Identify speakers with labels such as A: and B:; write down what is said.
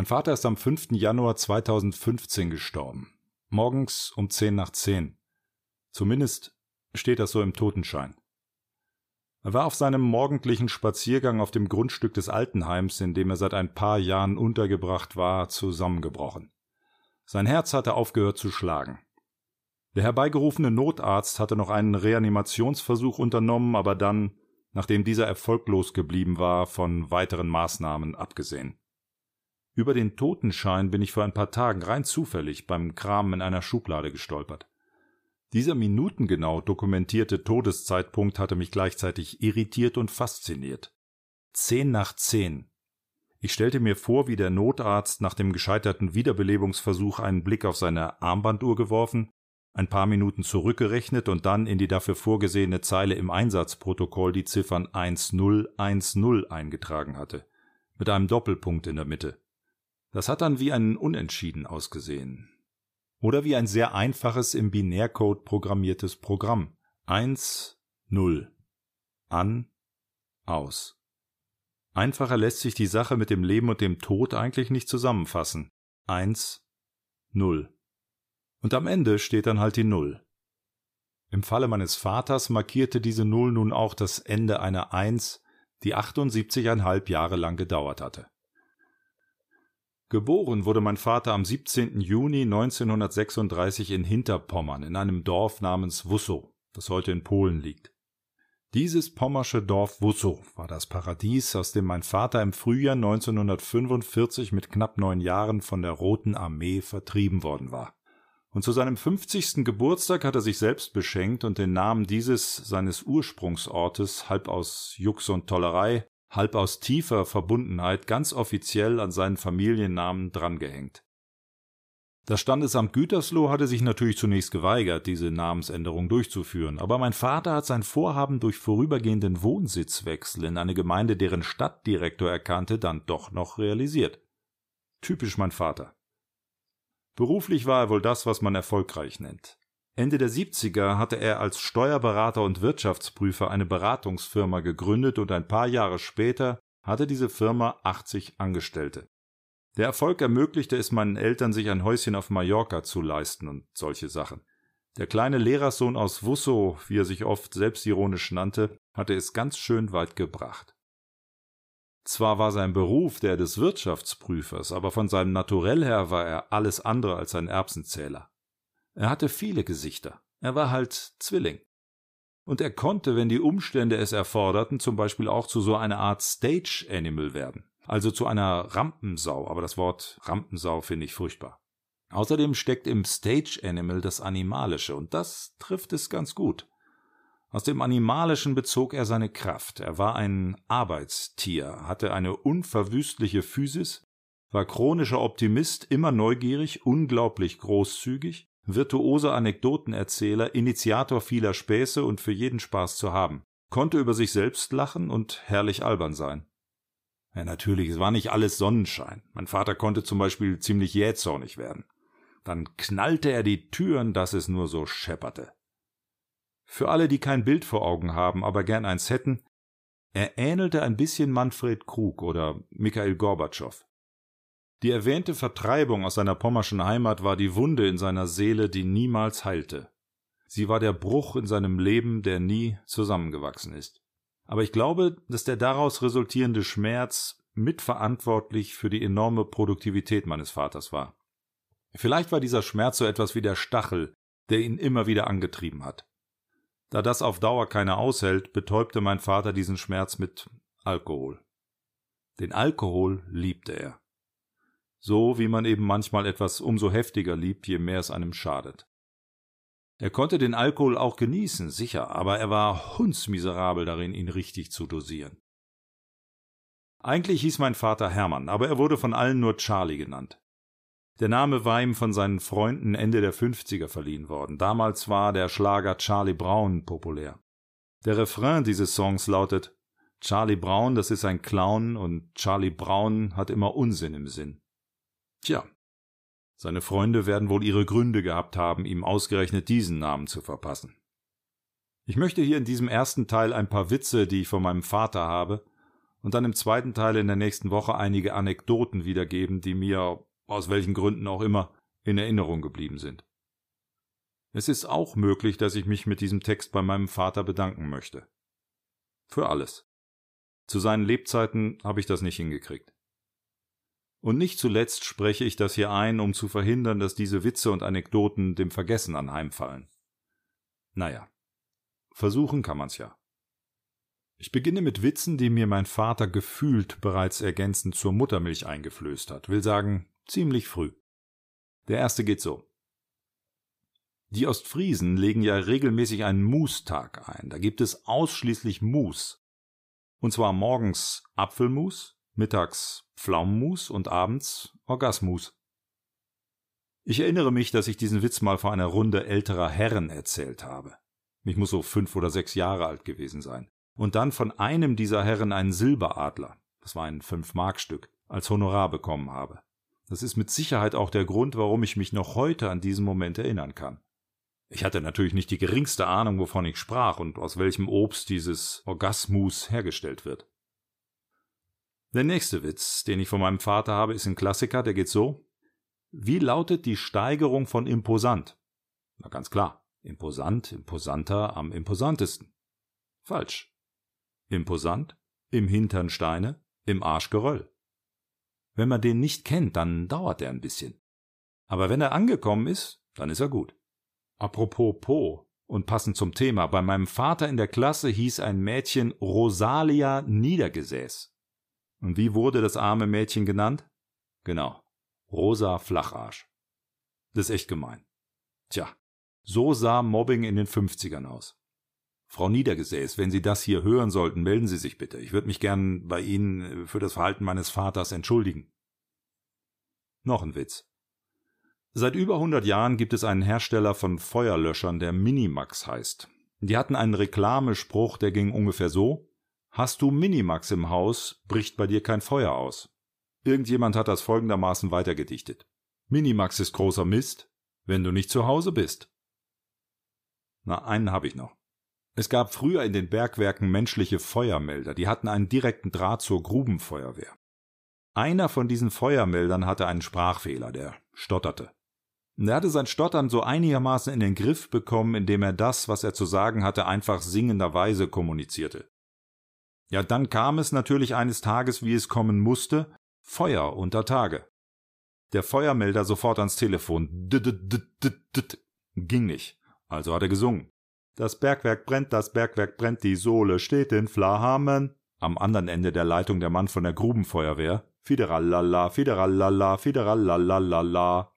A: Mein Vater ist am 5. Januar 2015 gestorben. Morgens um 10 nach 10. Zumindest steht das so im Totenschein. Er war auf seinem morgendlichen Spaziergang auf dem Grundstück des Altenheims, in dem er seit ein paar Jahren untergebracht war, zusammengebrochen. Sein Herz hatte aufgehört zu schlagen. Der herbeigerufene Notarzt hatte noch einen Reanimationsversuch unternommen, aber dann, nachdem dieser erfolglos geblieben war, von weiteren Maßnahmen abgesehen. Über den Totenschein bin ich vor ein paar Tagen rein zufällig beim Kramen in einer Schublade gestolpert. Dieser minutengenau dokumentierte Todeszeitpunkt hatte mich gleichzeitig irritiert und fasziniert. Zehn nach zehn. Ich stellte mir vor, wie der Notarzt nach dem gescheiterten Wiederbelebungsversuch einen Blick auf seine Armbanduhr geworfen, ein paar Minuten zurückgerechnet und dann in die dafür vorgesehene Zeile im Einsatzprotokoll die Ziffern 1010 eingetragen hatte, mit einem Doppelpunkt in der Mitte. Das hat dann wie ein Unentschieden ausgesehen. Oder wie ein sehr einfaches im Binärcode programmiertes Programm. 1, 0. An, aus. Einfacher lässt sich die Sache mit dem Leben und dem Tod eigentlich nicht zusammenfassen. 1, 0. Und am Ende steht dann halt die Null. Im Falle meines Vaters markierte diese Null nun auch das Ende einer Eins, die 78,5 Jahre lang gedauert hatte. Geboren wurde mein Vater am 17. Juni 1936 in Hinterpommern in einem Dorf namens Wussow, das heute in Polen liegt. Dieses pommersche Dorf Wussow war das Paradies, aus dem mein Vater im Frühjahr 1945 mit knapp neun Jahren von der Roten Armee vertrieben worden war. Und zu seinem 50. Geburtstag hat er sich selbst beschenkt und den Namen dieses seines Ursprungsortes halb aus Jux und Tollerei, halb aus tiefer Verbundenheit ganz offiziell an seinen Familiennamen drangehängt. Das Standesamt Gütersloh hatte sich natürlich zunächst geweigert, diese Namensänderung durchzuführen, aber mein Vater hat sein Vorhaben durch vorübergehenden Wohnsitzwechsel in eine Gemeinde, deren Stadtdirektor er kannte, dann doch noch realisiert. Typisch mein Vater. Beruflich war er wohl das, was man erfolgreich nennt. Ende der 70er hatte er als Steuerberater und Wirtschaftsprüfer eine Beratungsfirma gegründet und ein paar Jahre später hatte diese Firma 80 Angestellte. Der Erfolg ermöglichte es meinen Eltern, sich ein Häuschen auf Mallorca zu leisten und solche Sachen. Der kleine Lehrerssohn aus Wusso, wie er sich oft selbstironisch nannte, hatte es ganz schön weit gebracht. Zwar war sein Beruf der des Wirtschaftsprüfers, aber von seinem Naturell her war er alles andere als ein Erbsenzähler. Er hatte viele Gesichter. Er war halt Zwilling. Und er konnte, wenn die Umstände es erforderten, zum Beispiel auch zu so einer Art Stage Animal werden. Also zu einer Rampensau, aber das Wort Rampensau finde ich furchtbar. Außerdem steckt im Stage Animal das Animalische und das trifft es ganz gut. Aus dem Animalischen bezog er seine Kraft. Er war ein Arbeitstier, hatte eine unverwüstliche Physis, war chronischer Optimist, immer neugierig, unglaublich großzügig, virtuoser Anekdotenerzähler, Initiator vieler Späße und für jeden Spaß zu haben, konnte über sich selbst lachen und herrlich albern sein. Ja, natürlich, es war nicht alles Sonnenschein. Mein Vater konnte zum Beispiel ziemlich jähzornig werden. Dann knallte er die Türen, dass es nur so schepperte. Für alle, die kein Bild vor Augen haben, aber gern eins hätten, er ähnelte ein bisschen Manfred Krug oder Mikhail Gorbatschow. Die erwähnte Vertreibung aus seiner pommerschen Heimat war die Wunde in seiner Seele, die niemals heilte. Sie war der Bruch in seinem Leben, der nie zusammengewachsen ist. Aber ich glaube, dass der daraus resultierende Schmerz mitverantwortlich für die enorme Produktivität meines Vaters war. Vielleicht war dieser Schmerz so etwas wie der Stachel, der ihn immer wieder angetrieben hat. Da das auf Dauer keiner aushält, betäubte mein Vater diesen Schmerz mit Alkohol. Den Alkohol liebte er. So wie man eben manchmal etwas umso heftiger liebt, je mehr es einem schadet. Er konnte den Alkohol auch genießen, sicher, aber er war hundsmiserabel darin, ihn richtig zu dosieren. Eigentlich hieß mein Vater Hermann, aber er wurde von allen nur Charlie genannt. Der Name war ihm von seinen Freunden Ende der 50er verliehen worden. Damals war der Schlager Charlie Brown populär. Der Refrain dieses Songs lautet Charlie Brown, das ist ein Clown und Charlie Brown hat immer Unsinn im Sinn. Tja, seine Freunde werden wohl ihre Gründe gehabt haben, ihm ausgerechnet diesen Namen zu verpassen. Ich möchte hier in diesem ersten Teil ein paar Witze, die ich von meinem Vater habe, und dann im zweiten Teil in der nächsten Woche einige Anekdoten wiedergeben, die mir, aus welchen Gründen auch immer, in Erinnerung geblieben sind. Es ist auch möglich, dass ich mich mit diesem Text bei meinem Vater bedanken möchte. Für alles. Zu seinen Lebzeiten habe ich das nicht hingekriegt. Und nicht zuletzt spreche ich das hier ein, um zu verhindern, dass diese Witze und Anekdoten dem Vergessen anheimfallen. Naja, versuchen kann man's ja. Ich beginne mit Witzen, die mir mein Vater gefühlt bereits ergänzend zur Muttermilch eingeflößt hat, will sagen, ziemlich früh. Der erste geht so. Die Ostfriesen legen ja regelmäßig einen Mustag ein. Da gibt es ausschließlich Mus. Und zwar morgens Apfelmus, mittags Pflaumenmus und abends Orgasmus. Ich erinnere mich, dass ich diesen Witz mal vor einer Runde älterer Herren erzählt habe. Ich muss so fünf oder sechs Jahre alt gewesen sein und dann von einem dieser Herren einen Silberadler, das war ein Fünf-Mark-Stück, als Honorar bekommen habe. Das ist mit Sicherheit auch der Grund, warum ich mich noch heute an diesen Moment erinnern kann. Ich hatte natürlich nicht die geringste Ahnung, wovon ich sprach und aus welchem Obst dieses Orgasmus hergestellt wird. Der nächste Witz, den ich von meinem Vater habe, ist ein Klassiker, der geht so. Wie lautet die Steigerung von imposant? Na ganz klar, imposant, imposanter, am imposantesten. Falsch. Imposant, im Hintern Steine, im Arsch Geröll. Wenn man den nicht kennt, dann dauert er ein bisschen. Aber wenn er angekommen ist, dann ist er gut. Apropos Po und passend zum Thema, bei meinem Vater in der Klasse hieß ein Mädchen Rosalia Niedergesäß. Und wie wurde das arme Mädchen genannt? Genau, Rosa Flacharsch. Das ist echt gemein. Tja, so sah Mobbing in den 50ern aus. Frau Niedergesäß, wenn Sie das hier hören sollten, melden Sie sich bitte. Ich würde mich gern bei Ihnen äh, für das Verhalten meines Vaters entschuldigen. Noch ein Witz. Seit über 100 Jahren gibt es einen Hersteller von Feuerlöschern, der Minimax heißt. Die hatten einen Reklamespruch, der ging ungefähr so: Hast du Minimax im Haus, bricht bei dir kein Feuer aus. Irgendjemand hat das folgendermaßen weitergedichtet. Minimax ist großer Mist, wenn du nicht zu Hause bist. Na, einen habe ich noch. Es gab früher in den Bergwerken menschliche Feuermelder, die hatten einen direkten Draht zur Grubenfeuerwehr. Einer von diesen Feuermeldern hatte einen Sprachfehler, der stotterte. er hatte sein Stottern so einigermaßen in den Griff bekommen, indem er das, was er zu sagen hatte, einfach singenderweise kommunizierte. Ja, dann kam es natürlich eines Tages, wie es kommen musste, Feuer unter Tage. Der Feuermelder sofort ans Telefon. D -d -d -d -d Ging nicht. Also hat er gesungen. Das Bergwerk brennt, das Bergwerk brennt, die Sohle steht in Flammen. Am anderen Ende der Leitung der Mann von der Grubenfeuerwehr. Fideralala, fideralala, fideralala.